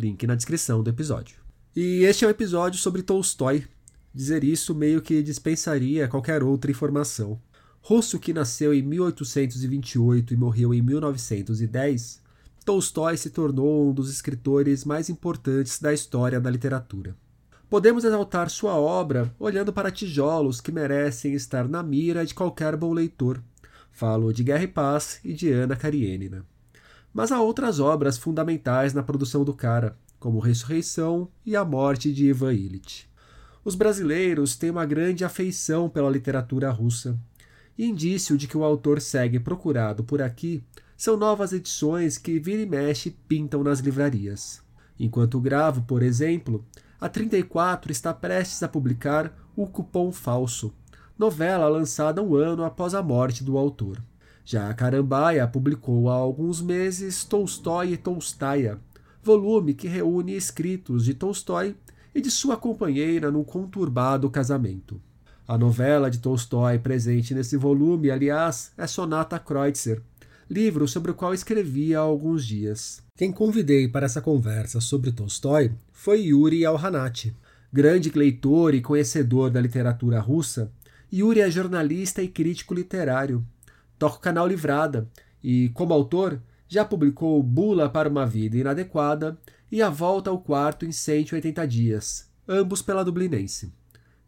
Link na descrição do episódio. E este é um episódio sobre Tolstói. Dizer isso meio que dispensaria qualquer outra informação. Russo que nasceu em 1828 e morreu em 1910, Tolstói se tornou um dos escritores mais importantes da história da literatura. Podemos exaltar sua obra olhando para tijolos que merecem estar na mira de qualquer bom leitor. Falo de Guerra e Paz e de Ana Karenina. Mas há outras obras fundamentais na produção do cara, como Ressurreição e A Morte de Ivan Illich. Os brasileiros têm uma grande afeição pela literatura russa, indício de que o autor segue procurado por aqui são novas edições que vira e mexe pintam nas livrarias. Enquanto gravo, por exemplo, a 34 está prestes a publicar O Cupom Falso, novela lançada um ano após a morte do autor. Já a Carambaia publicou há alguns meses Tolstói e Tolstaia, volume que reúne escritos de Tolstói e de sua companheira num conturbado casamento. A novela de Tolstói presente nesse volume, aliás, é Sonata Kreutzer, livro sobre o qual escrevi há alguns dias. Quem convidei para essa conversa sobre Tolstói foi Yuri Alhanati. Grande leitor e conhecedor da literatura russa, Yuri é jornalista e crítico literário. Toca o canal Livrada e, como autor, já publicou Bula para uma Vida Inadequada e A Volta ao Quarto em 180 Dias, ambos pela Dublinense.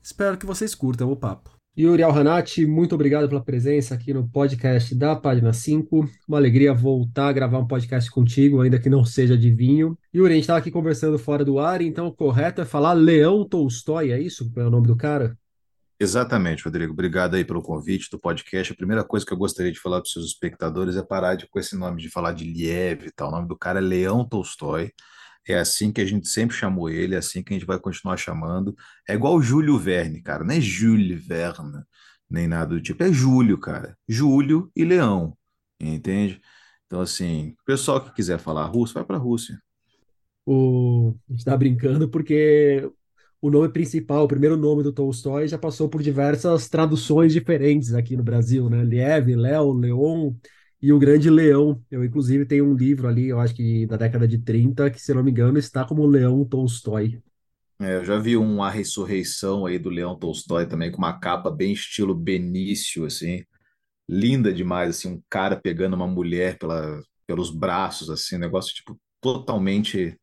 Espero que vocês curtam o papo. Yuri Alhanati, muito obrigado pela presença aqui no podcast da página 5. Uma alegria voltar a gravar um podcast contigo, ainda que não seja de vinho. Yuri, a gente estava aqui conversando fora do ar, então o correto é falar Leão Tolstói, é isso? É o nome do cara? Exatamente, Rodrigo. Obrigado aí pelo convite do podcast. A primeira coisa que eu gostaria de falar para os seus espectadores é parar de, com esse nome de falar de Liev e tal. O nome do cara é Leão Tolstói. É assim que a gente sempre chamou ele, é assim que a gente vai continuar chamando. É igual Júlio Verne, cara, não é Júlio Verne, nem nada do tipo, é Júlio, cara. Júlio e Leão, entende? Então, assim, o pessoal que quiser falar russo, vai para a Rússia. O... A gente está brincando porque o nome principal, o primeiro nome do Tolstói já passou por diversas traduções diferentes aqui no Brasil, né? Liev, Léo, Leon, e o Grande Leão. Eu, inclusive, tenho um livro ali, eu acho que da década de 30, que, se não me engano, está como Leão Tolstói. É, eu já vi uma ressurreição aí do Leão Tolstói também, com uma capa bem estilo Benício, assim. Linda demais, assim, um cara pegando uma mulher pela, pelos braços, assim, um negócio, tipo, totalmente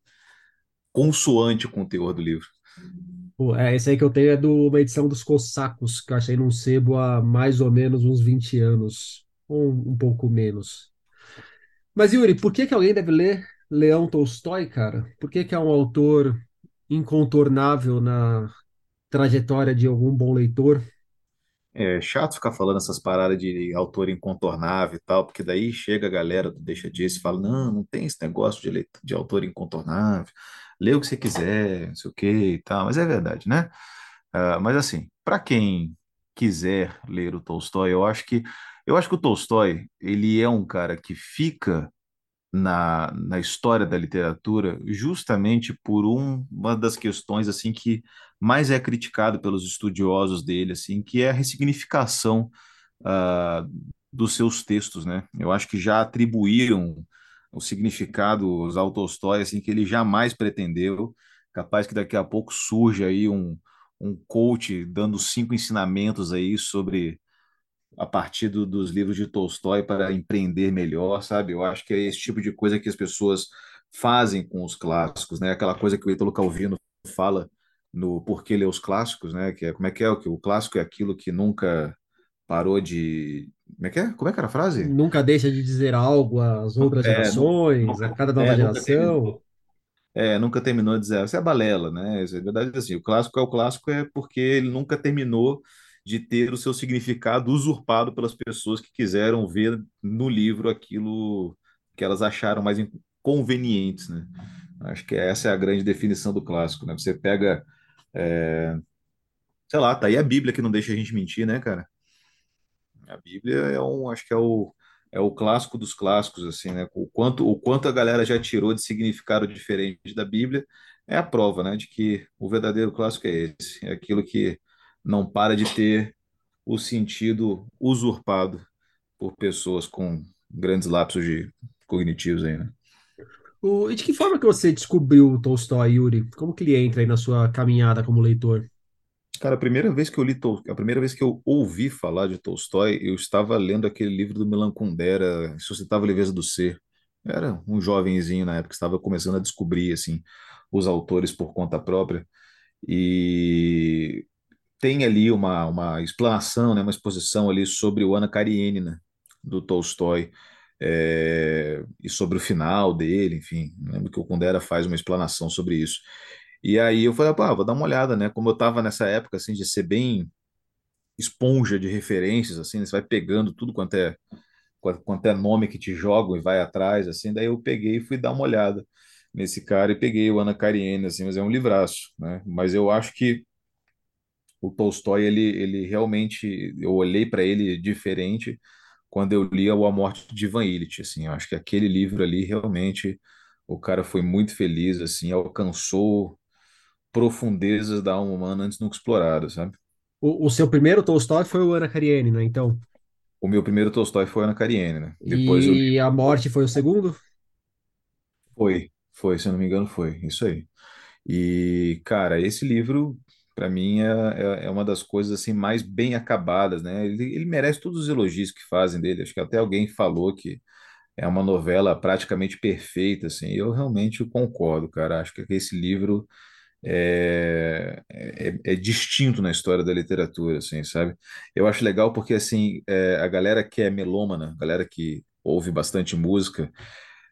consoante com o teor do livro. É, esse aí que eu tenho é de uma edição dos Cossacos, que eu achei num sebo há mais ou menos uns 20 anos ou um pouco menos. Mas, Yuri, por que, que alguém deve ler Leão Tolstói, cara? Por que, que é um autor incontornável na trajetória de algum bom leitor? É chato ficar falando essas paradas de autor incontornável e tal, porque daí chega a galera do Deixa Disso e fala: não, não tem esse negócio de, leitor, de autor incontornável, lê o que você quiser, não sei o que e tal, mas é verdade, né? Uh, mas assim, para quem quiser ler o Tolstói, eu acho que eu acho que o Tolstói, ele é um cara que fica na, na história da literatura justamente por um, uma das questões assim que mais é criticado pelos estudiosos dele, assim, que é a ressignificação uh, dos seus textos, né? Eu acho que já atribuíram o significado ao Tolstói assim que ele jamais pretendeu, capaz que daqui a pouco surja aí um, um coach dando cinco ensinamentos aí sobre a partir do, dos livros de Tolstói para empreender melhor, sabe? Eu acho que é esse tipo de coisa que as pessoas fazem com os clássicos, né? Aquela coisa que o Italo Calvino fala no Porquê Ler os Clássicos, né? Que é como é que é que o clássico é aquilo que nunca parou de como é que é? Como é que era a frase? Nunca deixa de dizer algo às outras é, gerações, nunca, a cada nova é, geração. é, nunca terminou de dizer. Isso é balela, né? Isso é verdade assim. O clássico é o clássico é porque ele nunca terminou de ter o seu significado usurpado pelas pessoas que quiseram ver no livro aquilo que elas acharam mais convenientes, né? Acho que essa é a grande definição do clássico, né? Você pega, é, sei lá, tá aí a Bíblia que não deixa a gente mentir, né, cara? A Bíblia é um, acho que é o, é o clássico dos clássicos, assim, né? O quanto, o quanto a galera já tirou de significado diferente da Bíblia é a prova, né, de que o verdadeiro clássico é esse, é aquilo que não para de ter o sentido usurpado por pessoas com grandes lapsos de cognitivos aí, né? O, e de que forma que você descobriu o Tolstói, Yuri? Como que ele entra aí na sua caminhada como leitor? Cara, a primeira vez que eu li Tol... a primeira vez que eu ouvi falar de Tolstói, eu estava lendo aquele livro do Milan Kundera, Suscitava a Leveza do Ser. Era um jovenzinho na época, estava começando a descobrir assim os autores por conta própria e tem ali uma, uma explanação, né, uma exposição ali sobre o Ana Karenina do Tolstói é, e sobre o final dele, enfim, lembro que o Kundera faz uma explanação sobre isso. E aí eu falei, pá, vou dar uma olhada, né? Como eu estava nessa época assim de ser bem esponja de referências, assim, né, você vai pegando tudo quanto é quanto é nome que te jogam e vai atrás, assim, daí eu peguei e fui dar uma olhada nesse cara e peguei o Ana Karenina, assim, mas é um livraço, né? Mas eu acho que o Tolstói, ele, ele realmente, eu olhei para ele diferente quando eu li A Morte de Ivan Illich, assim, eu acho que aquele livro ali realmente o cara foi muito feliz, assim, alcançou profundezas da alma humana antes nunca exploradas, sabe? O, o seu primeiro Tolstói foi o Ana Karenina, então? O meu primeiro Tolstói foi Ana Karenina, né? Depois e li... A Morte foi o segundo? Foi, foi, se eu não me engano, foi, isso aí. E, cara, esse livro, para mim, é, é, é, uma das coisas assim mais bem acabadas, né? Ele, ele merece todos os elogios que fazem dele. Acho que até alguém falou que é uma novela praticamente perfeita, assim. Eu realmente concordo, cara. Acho que esse livro é, é, é, distinto na história da literatura, assim, sabe? Eu acho legal porque, assim, é, a galera que é melômana, a galera que ouve bastante música,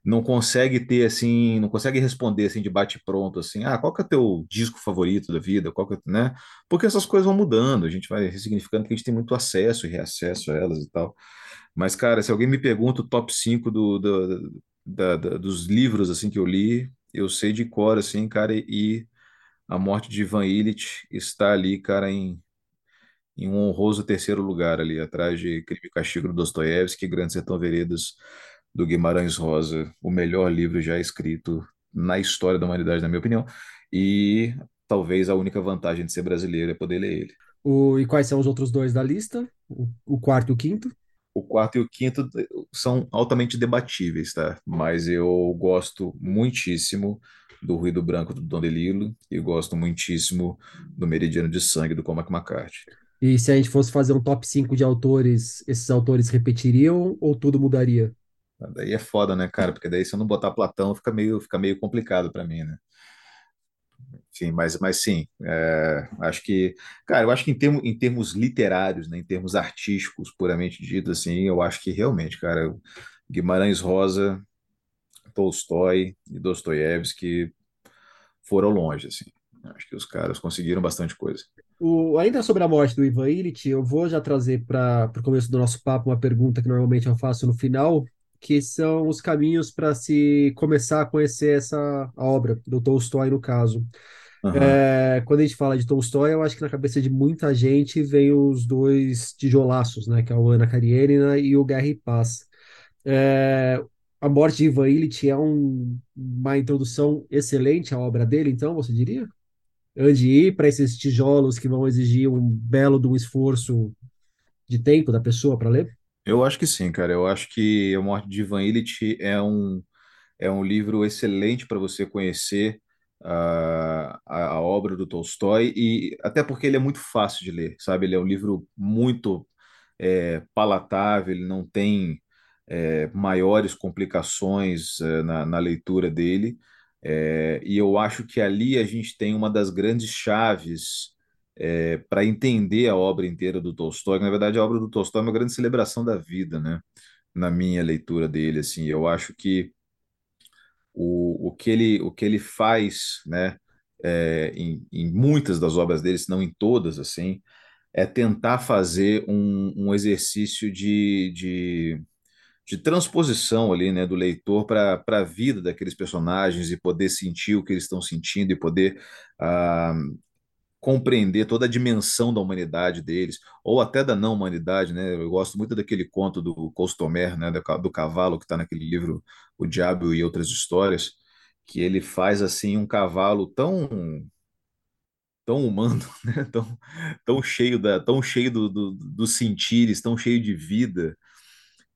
não consegue ter assim, não consegue responder assim de bate pronto assim, ah, qual que é o teu disco favorito da vida, qual que é, né? Porque essas coisas vão mudando, a gente vai ressignificando que a gente tem muito acesso e reacesso a elas e tal. Mas cara, se alguém me pergunta o top 5 do, do da, da, dos livros assim que eu li, eu sei de cor assim, cara, e A Morte de Ivan Illich está ali, cara, em em um honroso terceiro lugar ali, atrás de Crime e Castigo do Dostoiévski, Grande Sertão Veredas do Guimarães Rosa, o melhor livro já escrito na história da humanidade, na minha opinião, e talvez a única vantagem de ser brasileiro é poder ler ele. O, e quais são os outros dois da lista? O, o quarto e o quinto? O quarto e o quinto são altamente debatíveis, tá? Mas eu gosto muitíssimo do Ruído Branco do Don DeLillo e gosto muitíssimo do Meridiano de Sangue do Cormac McCarthy. E se a gente fosse fazer um top 5 de autores, esses autores repetiriam ou tudo mudaria? Daí é foda, né, cara? Porque daí se eu não botar Platão fica meio, fica meio complicado para mim, né? Enfim, mas, mas sim, é, acho que, cara, eu acho que em, termo, em termos literários, né, em termos artísticos, puramente dito, assim, eu acho que realmente, cara, Guimarães Rosa, Tolstói e Dostoiévski foram longe, assim. Acho que os caras conseguiram bastante coisa. O, ainda sobre a morte do Ivan Illich, eu vou já trazer para o começo do nosso papo uma pergunta que normalmente eu faço no final, que são os caminhos para se começar a conhecer essa obra, do Tolstói, no caso. Uhum. É, quando a gente fala de Tolstói, eu acho que na cabeça de muita gente vem os dois tijolaços, né, que é o Ana Karenina e o Guerra e Paz. É, a morte de Ivan Illich é um, uma introdução excelente à obra dele, então, você diria? Antes de ir para esses tijolos que vão exigir um belo de um esforço de tempo da pessoa para ler? Eu acho que sim, cara. Eu acho que A Morte de Ivan Illich é um, é um livro excelente para você conhecer a, a, obra do Tolstói, e até porque ele é muito fácil de ler, sabe? Ele é um livro muito é, palatável, ele não tem é, maiores complicações é, na, na, leitura dele, é, e eu acho que ali a gente tem uma das grandes chaves é, para entender a obra inteira do Tolstói. Na verdade, a obra do Tolstói é uma grande celebração da vida, né? Na minha leitura dele, assim, eu acho que o, o, que, ele, o que ele faz, né, é, em, em muitas das obras dele, se não em todas, assim, é tentar fazer um, um exercício de, de, de transposição ali, né, do leitor para a vida daqueles personagens e poder sentir o que eles estão sentindo e poder ah, compreender toda a dimensão da humanidade deles, ou até da não humanidade, né? Eu gosto muito daquele conto do Costomer, né, do cavalo que está naquele livro O Diabo e Outras Histórias, que ele faz assim um cavalo tão tão humano, né? tão, tão cheio da, tão cheio do, do, dos sentires, tão cheio de vida,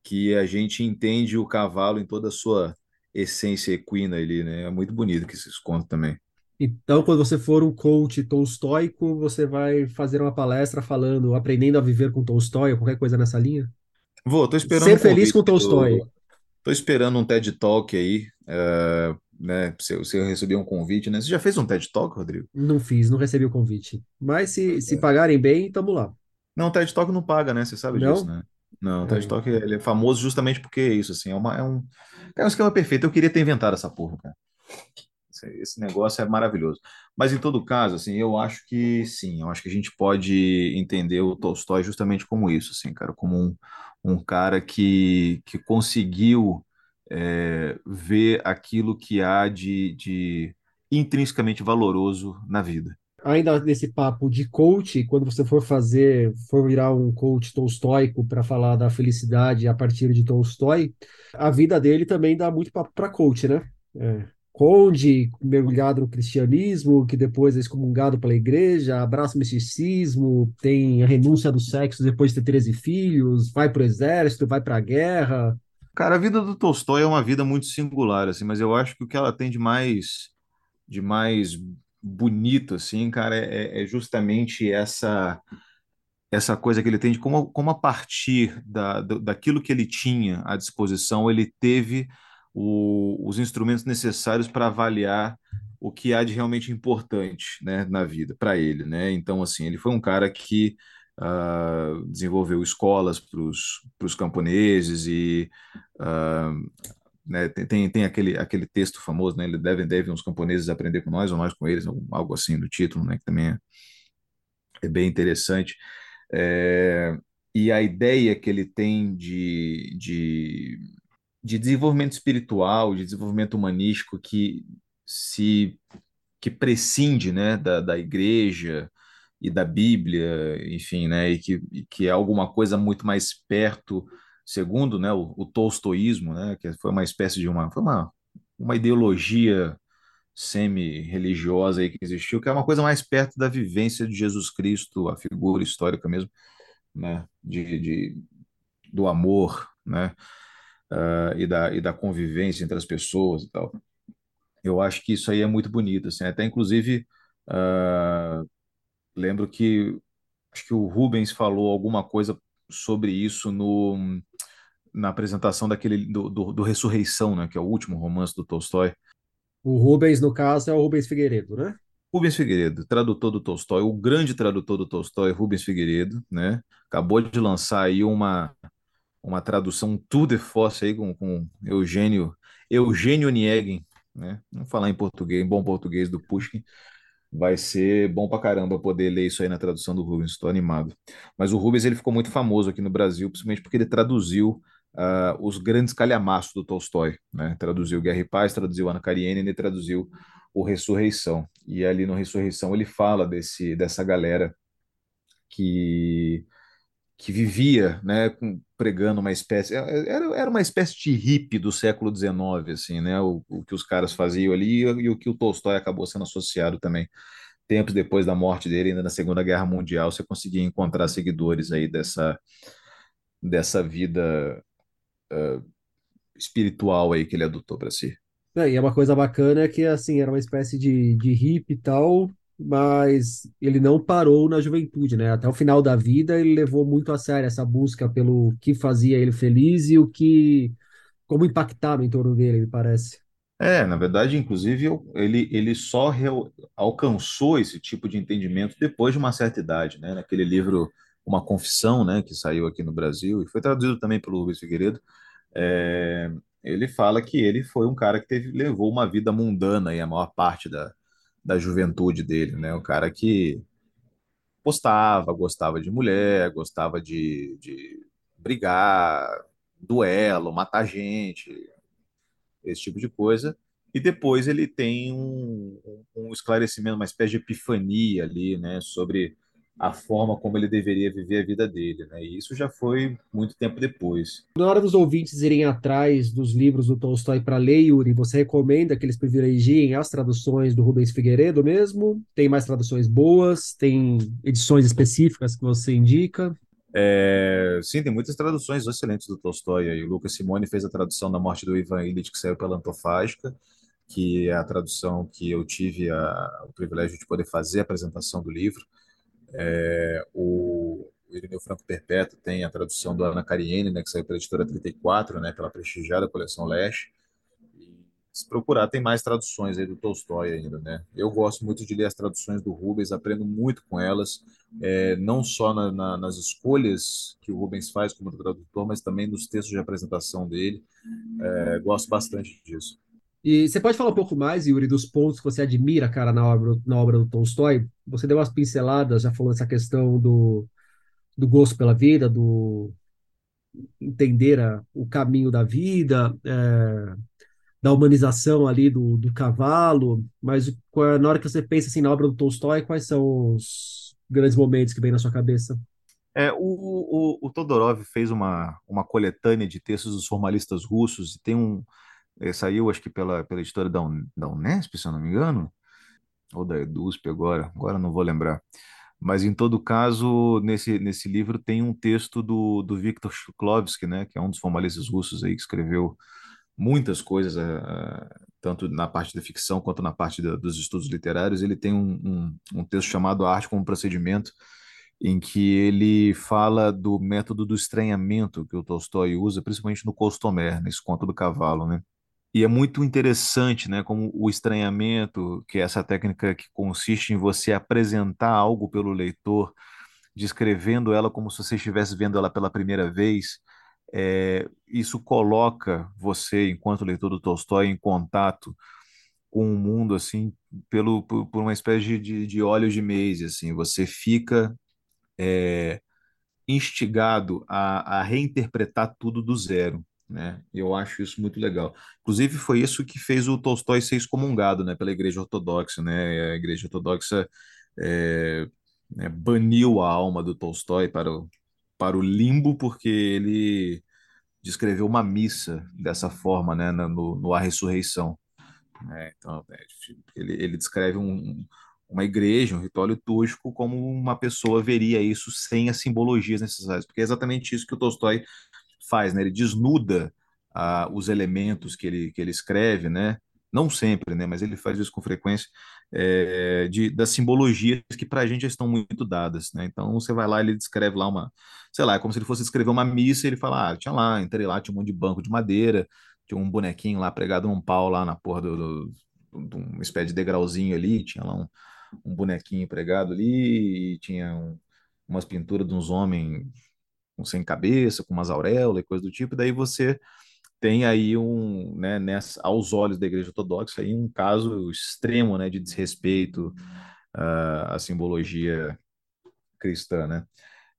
que a gente entende o cavalo em toda a sua essência equina ali, né? É muito bonito que esses contos também. Então, quando você for um coach tolstóico, você vai fazer uma palestra falando, aprendendo a viver com Tolstói, ou qualquer coisa nessa linha? Vou, tô esperando Ser um feliz com Tolstói. do- Tô esperando um TED Talk aí, eh, né? Se, eu- se eu receber um convite, né? Você já fez um TED Talk, Rodrigo? Não fiz, não recebi o convite. Mas se, se pagarem bem, tamo lá. Não, o TED Talk não paga, né? Você sabe disso, Não? né? Não, o TED É. Talk ele é famoso justamente porque é isso, assim, é, uma, é um, é um esquema perfeito. Eu queria ter inventado essa porra, cara. Esse, negócio é maravilhoso. Mas em todo caso, assim, eu acho que sim, eu acho que a gente pode entender o Tolstói justamente como isso, assim, cara, como um, um cara que, que conseguiu é, ver aquilo que há de, de intrinsecamente valoroso na vida. Ainda nesse papo de coach, quando você for fazer, for virar um coach tolstóico para falar da felicidade a partir de Tolstói, a vida dele também dá muito papo para coach, né? É. Conde, mergulhado no cristianismo, que depois é excomungado pela igreja, abraça o misticismo, tem a renúncia do sexo depois de ter 13 filhos, vai para o exército, vai para a guerra. Cara, a vida do Tolstói é uma vida muito singular, assim, mas eu acho que o que ela tem de mais, de mais bonito, assim, cara, é, é é justamente essa essa coisa que ele tem de como, como a partir da, do- daquilo que ele tinha à disposição, ele teve o- os instrumentos necessários para avaliar o que há de realmente importante, né, na vida para ele, né? Então, assim, ele foi um cara que ah, desenvolveu escolas para os camponeses e ah, né, tem, tem, aquele, aquele texto famoso, né? Ele deve, deve os camponeses aprender com nós ou nós com eles, algo assim do título, né? Que também é, é bem interessante. É, e a ideia que ele tem de, de, de desenvolvimento espiritual, de desenvolvimento humanístico que se que prescinde, né, da, da igreja e da Bíblia, enfim, né, e que, que é alguma coisa muito mais perto, segundo, né, o, o tolstoísmo, né, que foi uma espécie de uma, foi uma, uma ideologia semi-religiosa aí que existiu, que é uma coisa mais perto da vivência de Jesus Cristo, a figura histórica mesmo, né, de, de do amor, né, uh, e, da, e da convivência entre as pessoas e tal. Eu acho que isso aí é muito bonito, assim, até inclusive uh, lembro que acho que o Rubens falou alguma coisa sobre isso no, na apresentação daquele do, do, do Ressurreição, né, que é o último romance do Tolstói. O Rubens, no caso, é o Rubens Figueiredo, né? Rubens Figueiredo, tradutor do Tolstói, o grande tradutor do Tolstói, Rubens Figueiredo, né? Acabou de lançar aí uma, uma tradução tour de force aí com, com Eugênio, Eugênio Nieguen, né? Vamos falar em português, em bom português do Pushkin. Vai ser bom pra caramba poder ler isso aí na tradução do Rubens, estou animado. Mas o Rubens ele ficou muito famoso aqui no Brasil, principalmente porque ele traduziu uh, os grandes calhamaços do Tolstói, né? Traduziu Guerra e Paz, traduziu Ana Karenina e traduziu o Ressurreição. E ali no Ressurreição ele fala desse, dessa galera que, que vivia, né, pregando uma espécie, era, era uma espécie de hippie do século XIX, assim, né, o, o que os caras faziam ali e, e o que o Tolstói acabou sendo associado também. Tempos depois da morte dele, ainda na Segunda Guerra Mundial, você conseguia encontrar seguidores aí dessa, dessa vida uh, espiritual aí que ele adotou para si. É, e é uma coisa bacana que, assim, era uma espécie de, de hippie e tal, mas ele não parou na juventude, né? Até o final da vida ele levou muito a sério essa busca pelo que fazia ele feliz e o que, como impactava em torno dele, me parece. É, na verdade, inclusive, ele, ele só reu- alcançou esse tipo de entendimento depois de uma certa idade, né? Naquele livro Uma Confissão, né, que saiu aqui no Brasil e foi traduzido também pelo Rubens Figueiredo, é, ele fala que ele foi um cara que teve, levou uma vida mundana aí a maior parte da, da juventude dele, né? O cara que postava, gostava de mulher, gostava de, de brigar, duelo, matar gente, esse tipo de coisa. E depois ele tem um, um esclarecimento, uma espécie de epifania ali, né, sobre a forma como ele deveria viver a vida dele, né? E isso já foi muito tempo depois. Na hora dos ouvintes irem atrás dos livros do Tolstói para ler, Yuri, você recomenda que eles privilegiem as traduções do Rubens Figueiredo mesmo? Tem mais traduções boas? Tem edições específicas que você indica? É, sim, tem muitas traduções excelentes do Tolstói. aí. O Lucas Simone fez a tradução da Morte do Ivan Illich, que saiu pela Antofágica, que é a tradução que eu tive a, o privilégio de poder fazer a apresentação do livro. É, o, o Irineu Franco Perpétuo tem a tradução do Ana Cariene, né, que saiu pela editora 34, né, pela prestigiada coleção Leste. E, se procurar, tem mais traduções aí do Tolstói ainda, né? Eu gosto muito de ler as traduções do Rubens, aprendo muito com elas, é, não só na, na, nas escolhas que o Rubens faz como tradutor, mas também nos textos de apresentação dele. É, gosto bastante disso. E você pode falar um pouco mais, Yuri, dos pontos que você admira, cara, na obra, na obra do Tolstói? Você deu umas pinceladas, já falou essa questão do, do gosto pela vida, do entender a, o caminho da vida, é, da humanização ali do, do cavalo, mas na hora que você pensa assim na obra do Tolstói, quais são os grandes momentos que vem na sua cabeça? É, o, o, o Todorov fez uma, uma coletânea de textos dos formalistas russos e tem um, é, saiu, acho que pela, pela editora da, Un, da Unesp, se eu não me engano, ou da EDUSP agora, agora não vou lembrar. Mas, em todo caso, nesse, nesse livro tem um texto do, do Viktor Shklovsky, né, que é um dos formalistas russos aí, que escreveu muitas coisas, uh, tanto na parte da ficção quanto na parte da, dos estudos literários. Ele tem um, um, um texto chamado Arte como Procedimento, em que ele fala do método do estranhamento que o Tolstói usa, principalmente no Costomer, nesse conto do cavalo, né? E é muito interessante, né, como o estranhamento, que é essa técnica que consiste em você apresentar algo pelo leitor, descrevendo ela como se você estivesse vendo ela pela primeira vez, é, isso coloca você, enquanto leitor do Tolstói, em contato com o mundo, assim, pelo, por, por uma espécie de, de olhos de mês, assim, você fica é, instigado a, a reinterpretar tudo do zero né? Eu acho isso muito legal. Inclusive foi isso que fez o Tolstói ser excomungado, né, pela Igreja Ortodoxa, né? A Igreja Ortodoxa é, né, baniu a alma do Tolstói para o, para o limbo porque ele descreveu uma missa dessa forma, né, no, no A Ressurreição. Né? Então, é, ele, ele descreve um, uma igreja, um ritual litúrgico, como uma pessoa veria isso sem as simbologias necessárias, porque é exatamente isso que o Tolstói faz, né? Ele desnuda ah, os elementos que ele, que ele escreve, né? Não sempre, né? Mas ele faz isso com frequência, é, de, das simbologias que para a gente já estão muito dadas, né? Então você vai lá, ele descreve lá uma, sei lá, é como se ele fosse escrever uma missa e ele fala, ah, tinha lá, entrei lá, tinha um monte de banco de madeira, tinha um bonequinho lá pregado num pau lá na porra do, do, do uma espécie de degrauzinho ali, tinha lá um, um bonequinho pregado ali, tinha um, umas pinturas de uns homens com sem cabeça, com umas auréolas e coisa do tipo, e daí você tem aí um, né, nessa, aos olhos da Igreja Ortodoxa, aí um caso extremo, né, de desrespeito uh, à simbologia cristã, né?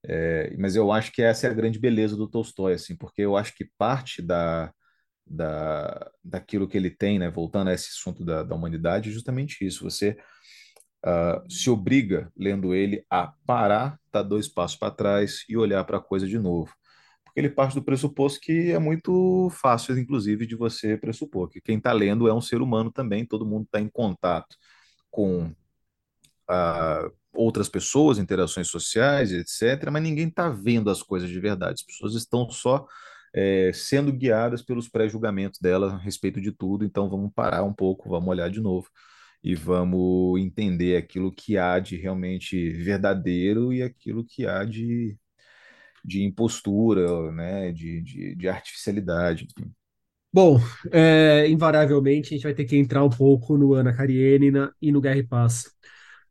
É, mas eu acho que essa é a grande beleza do Tolstói, assim, porque eu acho que parte da, da, daquilo que ele tem, né, voltando a esse assunto da, da humanidade, é justamente isso. Você uh, se obriga, lendo ele, a parar, dar dois passos para trás e olhar para a coisa de novo. Porque ele parte do pressuposto que é muito fácil, inclusive, de você pressupor que quem está lendo é um ser humano também, todo mundo está em contato com uh, outras pessoas, interações sociais, etc., mas ninguém está vendo as coisas de verdade. As pessoas estão só é, sendo guiadas pelos pré-julgamentos dela a respeito de tudo, então vamos parar um pouco, vamos olhar de novo e vamos entender aquilo que há de realmente verdadeiro e aquilo que há de, de impostura, né, de, de, de artificialidade. Bom, é, invariavelmente a gente vai ter que entrar um pouco no Ana Karenina e no Guerra e Paz.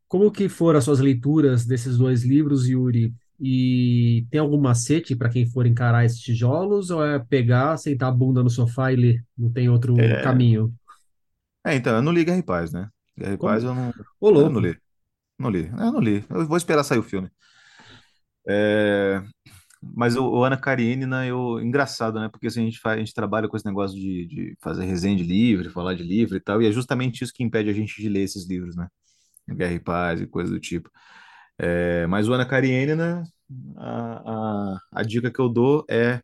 Como que foram as suas leituras desses dois livros, Yuri? E tem algum macete para quem for encarar esses tijolos ou é pegar, sentar a bunda no sofá e ler? Não tem outro É, caminho? é, então, eu não li Guerra e Paz, né? Guerra e Paz eu não, Ô, eu não louco. li. Não li. Eu não li. Eu vou esperar sair o filme. É, Mas o, o Ana Karenina, eu, engraçado, né? Porque assim, a gente faz, a gente trabalha com esse negócio de, de fazer resenha de livro, falar de livro e tal, e é justamente isso que impede a gente de ler esses livros, né? Guerra e Paz e coisa do tipo. É, mas o Ana Karenina, a, a, a dica que eu dou é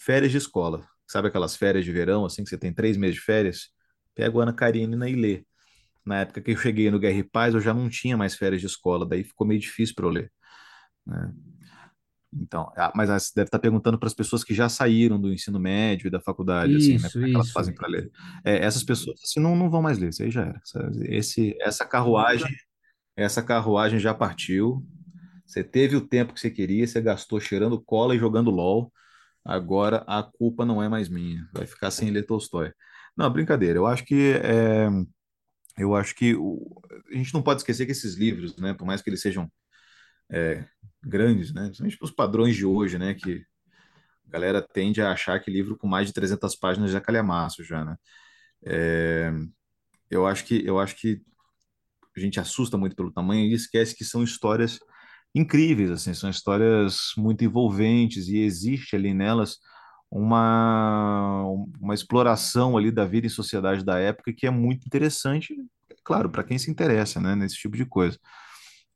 férias de escola. Sabe aquelas férias de verão, assim, que você tem três meses de férias? Pega o Ana Karenina e lê. Na época que eu cheguei no Guerra e Paz, eu já não tinha mais férias de escola, daí ficou meio difícil para eu ler. Né? Então, ah, mas você deve estar perguntando para as pessoas que já saíram do ensino médio e da faculdade, assim, né? Isso, Como é que elas isso. fazem para ler? É, essas pessoas assim, não, não vão mais ler, isso aí já era. Esse, essa carruagem, essa carruagem já partiu. Você teve o tempo que você queria, você gastou cheirando cola e jogando LOL. Agora a culpa não é mais minha. Vai ficar sem ler Tolstói. Não, brincadeira. Eu acho que é, eu acho que o, a gente não pode esquecer que esses livros, né, por mais que eles sejam é, grandes, né, principalmente os padrões de hoje, né, que a galera tende a achar que livro com mais de 300 páginas já calhamaço já, né? É, eu acho que eu acho que a gente assusta muito pelo tamanho e esquece que são histórias incríveis, assim, são histórias muito envolventes e existe ali nelas uma, uma exploração ali da vida e sociedade da época que é muito interessante, claro, para quem se interessa, né, nesse tipo de coisa.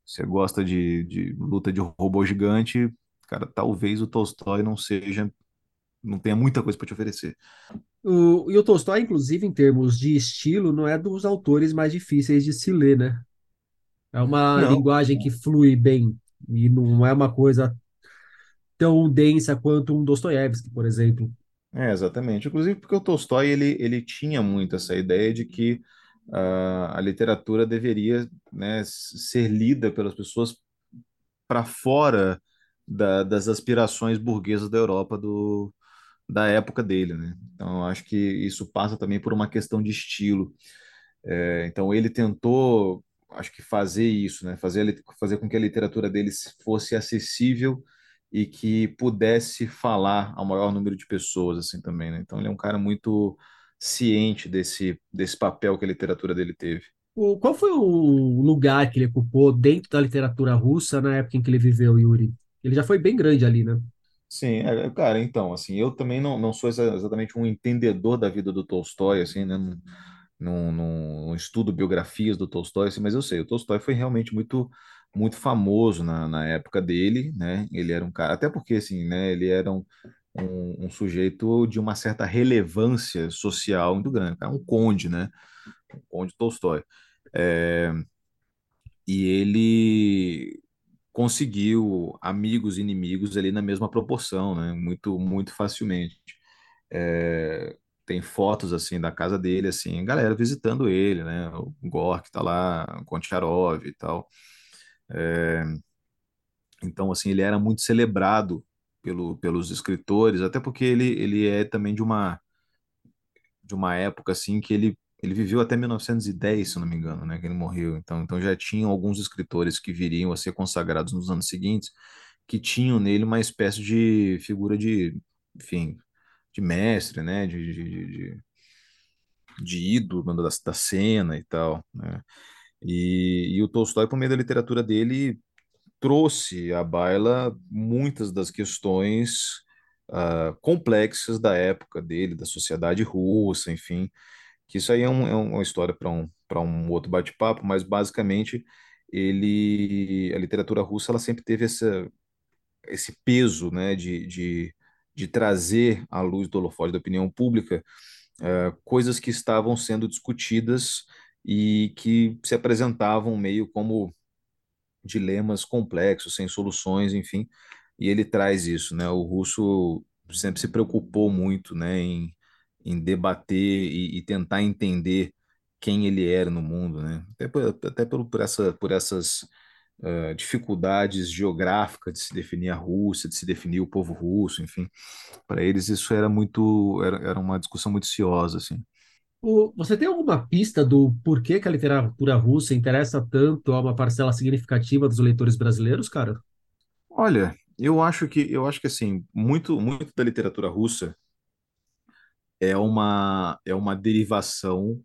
Você gosta de, de luta de robô gigante, cara, talvez o Tolstói não seja, não tenha muita coisa para te oferecer. O, e o Tolstói, inclusive, em termos de estilo, não é dos autores mais difíceis de se ler, né? É uma Não, linguagem que flui bem e não é uma coisa tão densa quanto um Dostoiévski, por exemplo. É, exatamente. Inclusive porque o Tolstói ele, ele tinha muito essa ideia de que ah, a literatura deveria, né, ser lida pelas pessoas para fora da- das aspirações burguesas da Europa do, da época dele, né? Então, acho que isso passa também por uma questão de estilo. É, então, ele tentou, acho que fazer isso, né? Fazer, fazer com que a literatura dele fosse acessível e que pudesse falar ao maior número de pessoas, assim, também, né? Então, ele é um cara muito ciente desse, desse papel que a literatura dele teve. O, qual foi o lugar que ele ocupou dentro da literatura russa na época em que ele viveu, Yuri? Ele já foi bem grande ali, né? Sim, é, cara, então, assim, eu também não, não sou exa- exatamente um entendedor da vida do Tolstói, assim, né? Não, não, não- não estudo biografias do Tolstói, assim, mas eu sei, o Tolstói foi realmente muito, muito famoso na, na época dele, né? Ele era um cara, até porque, assim, né? Ele era um, um, um sujeito de uma certa relevância social muito grande, um conde, né? Um conde Tolstói. É, e ele conseguiu amigos e inimigos ali na mesma proporção, né? Muito, muito facilmente. É, tem fotos assim da casa dele, assim, galera visitando ele, né? O Gork tá lá, o Koncharov e tal. É, então, assim, ele era muito celebrado pelo, pelos escritores, até porque ele, ele é também de uma de uma época assim que ele ele viveu até 1910, se não me engano, né, que ele morreu. Então, então já tinham alguns escritores que viriam a ser consagrados nos anos seguintes que tinham nele uma espécie de figura de, enfim, de mestre, né, de, de, de, de ídolo da, da cena e tal, né? E, e o Tolstói, por meio da literatura dele, trouxe à baila muitas das questões ah, complexas da época dele, da sociedade russa, enfim, que isso aí é, um- é uma história para um, um outro bate-papo, mas basicamente ele, a literatura russa ela sempre teve essa, esse peso, né, de, de, de trazer à luz do holofote da opinião pública eh, coisas que estavam sendo discutidas e que se apresentavam meio como dilemas complexos, sem soluções, enfim, e ele traz isso, né? O russo sempre se preocupou muito, né, em, em debater e, e tentar entender quem ele era no mundo, né? Até por, até pelo, por, essa, por essas eh, dificuldades geográficas de se definir a Rússia, de se definir o povo russo, enfim, para eles isso era muito, era, era uma discussão muito ciosa, assim. Você tem alguma pista do porquê que a literatura russa interessa tanto a uma parcela significativa dos leitores brasileiros, cara? Olha, eu acho que eu acho que assim, muito muito da literatura russa é uma é uma derivação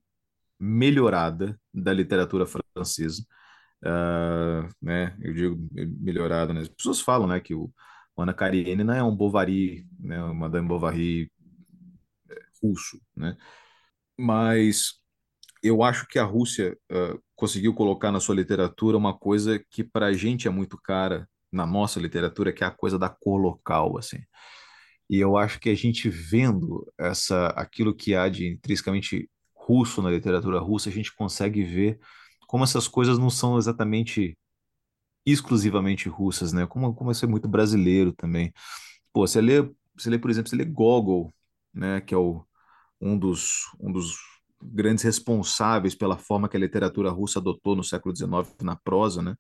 melhorada da literatura francesa, Ah, né? Eu digo melhorada, né? As pessoas falam, né, que o, O Ana Karenina é um Bovary, né, uma Madame Bovary é, russo, né? Mas eu acho que a Rússia uh, conseguiu colocar na sua literatura uma coisa que para a gente é muito cara na nossa literatura, que é a coisa da cor local, assim. E eu acho que a gente vendo essa aquilo que há de intrinsecamente russo na literatura russa, a gente consegue ver como essas coisas não são exatamente exclusivamente russas, né? Como, como isso é muito brasileiro também. Pô, você lê, você lê, por exemplo, você lê Gogol, né? Que é o, um, dos, um dos grandes responsáveis pela forma que a literatura russa adotou no século XIX na prosa, né?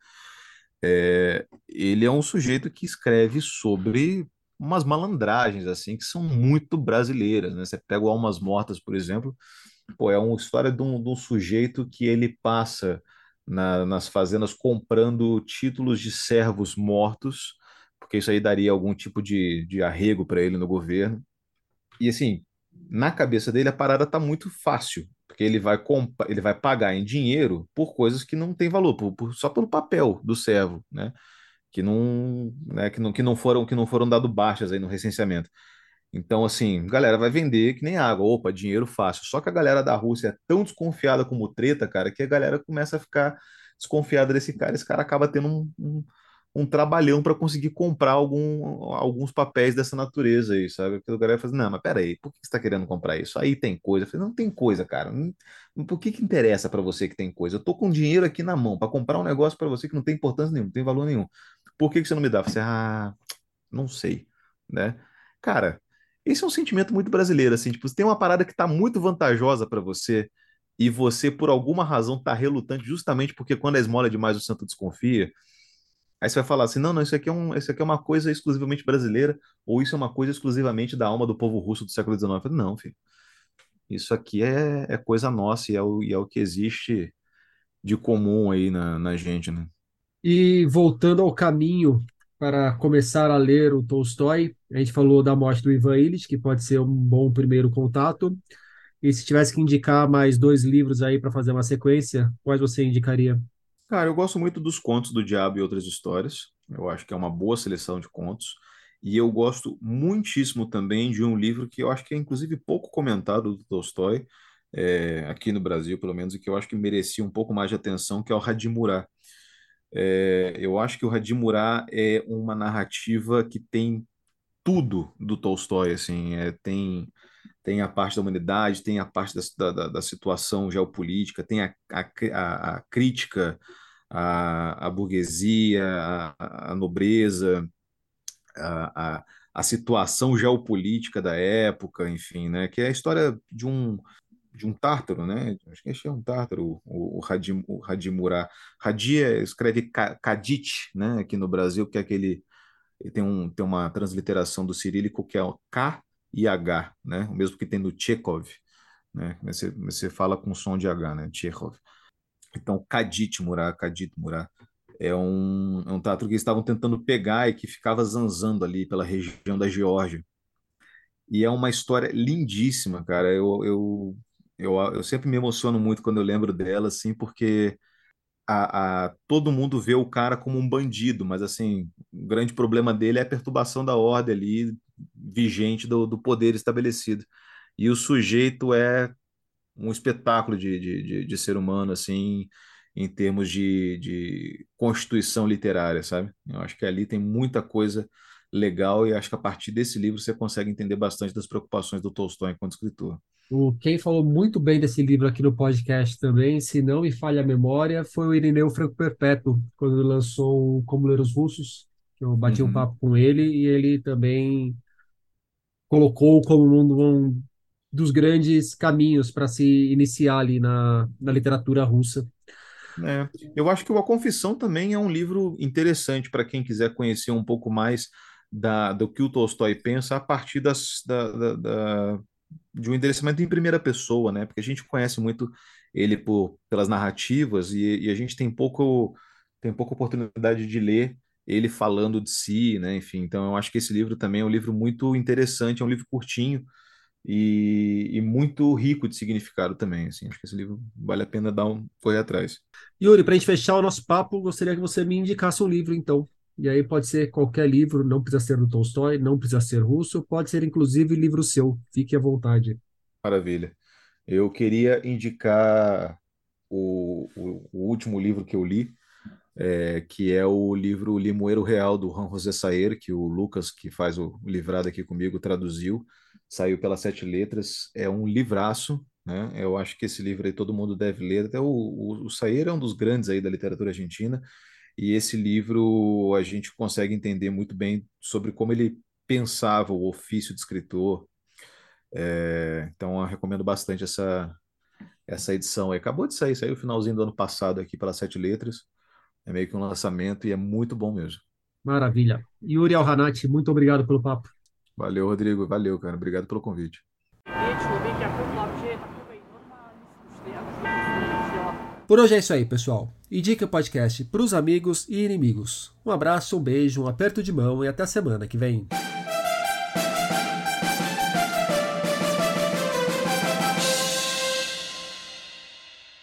É, ele é um sujeito que escreve sobre umas malandragens assim que são muito brasileiras, né? Você pega o Almas Mortas, por exemplo, pô, é uma história de um, de um sujeito que ele passa na, nas fazendas comprando títulos de servos mortos, porque isso aí daria algum tipo de, de arrego para ele no governo. E assim, na cabeça dele a parada tá muito fácil, porque ele vai ele vai pagar em dinheiro por coisas que não têm valor, por, por, só pelo papel do servo, né? Que não, né, que não, que não foram que não foram dado baixas aí no recenseamento. Então, assim, galera vai vender que nem água. Opa, dinheiro fácil. Só que a galera da Rússia é tão desconfiada como treta, cara, que a galera começa a ficar desconfiada desse cara. Esse cara acaba tendo um, um, um trabalhão para conseguir comprar algum, alguns papéis dessa natureza aí, sabe? Que a galera fala assim, não, mas peraí, por que você está querendo comprar isso? Aí tem coisa. Eu falei, não tem coisa, cara. por que que interessa para você que tem coisa? Eu tô com dinheiro aqui na mão para comprar um negócio para você que não tem importância nenhuma, não tem valor nenhum. Por que que você não me dá? Eu falei, ah, não sei, né? Cara, esse é um sentimento muito brasileiro, assim, tipo, tem uma parada que está muito vantajosa para você e você, por alguma razão, está relutante, justamente porque quando a esmola é demais, o santo desconfia. Aí você vai falar assim: não, não, isso aqui, é um, isso aqui é uma coisa exclusivamente brasileira, ou isso é uma coisa exclusivamente da alma do povo russo do século XIX. Não, filho. Isso aqui é, é coisa nossa e é, o, e é o que existe de comum aí na, na gente, né? E voltando ao caminho para começar a ler o Tolstói. A gente falou da morte do Ivan Illich, que pode ser um bom primeiro contato. E se tivesse que indicar mais dois livros aí para fazer uma sequência, quais você indicaria? Cara, eu gosto muito dos Contos do Diabo e Outras Histórias. Eu acho que é uma boa seleção de contos. E eu gosto muitíssimo também de um livro que eu acho que é inclusive pouco comentado do Tolstói, é, aqui no Brasil, pelo menos, e que eu acho que merecia um pouco mais de atenção, que é o Radimurá. É, eu acho que o Radimurá é uma narrativa que tem tudo do Tolstói, assim, é, tem, tem a parte da humanidade, tem a parte da, da, da situação geopolítica, tem a, a, a crítica à, à burguesia, à, à nobreza, a, a, a situação geopolítica da época, enfim, né, que é a história de um de um tártaro, né? Acho que é um tártaro, o, o, Hadim, o Hadimurá. Hadi é, escreve Kadit, né? Aqui no Brasil, que é aquele. Ele tem, um, tem uma transliteração do cirílico que é o K e H, né? O mesmo que tem no Chekhov, né? Você, você fala com som de H, né? Chekhov. Então, Kadit Murá, Kadit Murá. É um, é um tártaro que eles estavam tentando pegar e que ficava zanzando ali pela região da Geórgia. E é uma história lindíssima, cara. Eu, eu eu, eu sempre me emociono muito quando eu lembro dela, assim, porque a, a, todo mundo vê o cara como um bandido, mas assim, o grande problema dele é a perturbação da ordem ali vigente do, do poder estabelecido. E o sujeito é um espetáculo de, de, de, de ser humano, assim, em termos de, de constituição literária, sabe? Eu acho que ali tem muita coisa legal e acho que a partir desse livro você consegue entender bastante das preocupações do Tolstói enquanto escritor. O, quem falou muito bem desse livro aqui no podcast também, se não me falha a memória, foi o Irineu Franco Perpétuo, quando lançou Como Ler os Russos, que eu bati uhum. um papo com ele, e ele também colocou como um, um dos grandes caminhos para se iniciar ali na, na literatura russa. É, eu acho que A Confissão também é um livro interessante para quem quiser conhecer um pouco mais da, do que o Tolstói pensa a partir das, da, da, da de um endereçamento em primeira pessoa, né? Porque a gente conhece muito ele por, pelas narrativas e, e, a gente tem pouco tem pouca oportunidade de ler ele falando de si, né? Enfim, então eu acho que esse livro também é um livro muito interessante, é um livro curtinho e, e muito rico de significado também. Assim, acho que esse livro vale a pena dar um correr atrás. Yuri, para a gente fechar o nosso papo, gostaria que você me indicasse um livro, então. E aí pode ser qualquer livro, não precisa ser do Tolstói, não precisa ser russo, pode ser inclusive livro seu. Fique à vontade. Maravilha. Eu queria indicar o, o, o último livro que eu li, é, que é o livro Limoeiro Real, do Juan José Saer, que o Lucas, que faz o livrado aqui comigo, traduziu. Saiu pelas sete letras. É um livraço, né? Eu acho que esse livro aí todo mundo deve ler. Até o, o, o Saer é um dos grandes aí da literatura argentina. E esse livro a gente consegue entender muito bem sobre como ele pensava o ofício de escritor. É, então eu recomendo bastante essa, essa edição. Acabou de sair, saiu o finalzinho do ano passado aqui pelas Sete Letras. É meio que um lançamento e é muito bom mesmo. Maravilha. Yuri Alhanati, muito obrigado pelo papo. Valeu, Rodrigo. Valeu, cara. Obrigado pelo convite. Por hoje é isso aí, pessoal. Indique o podcast para os amigos e inimigos. Um abraço, um beijo, um aperto de mão e até a semana que vem.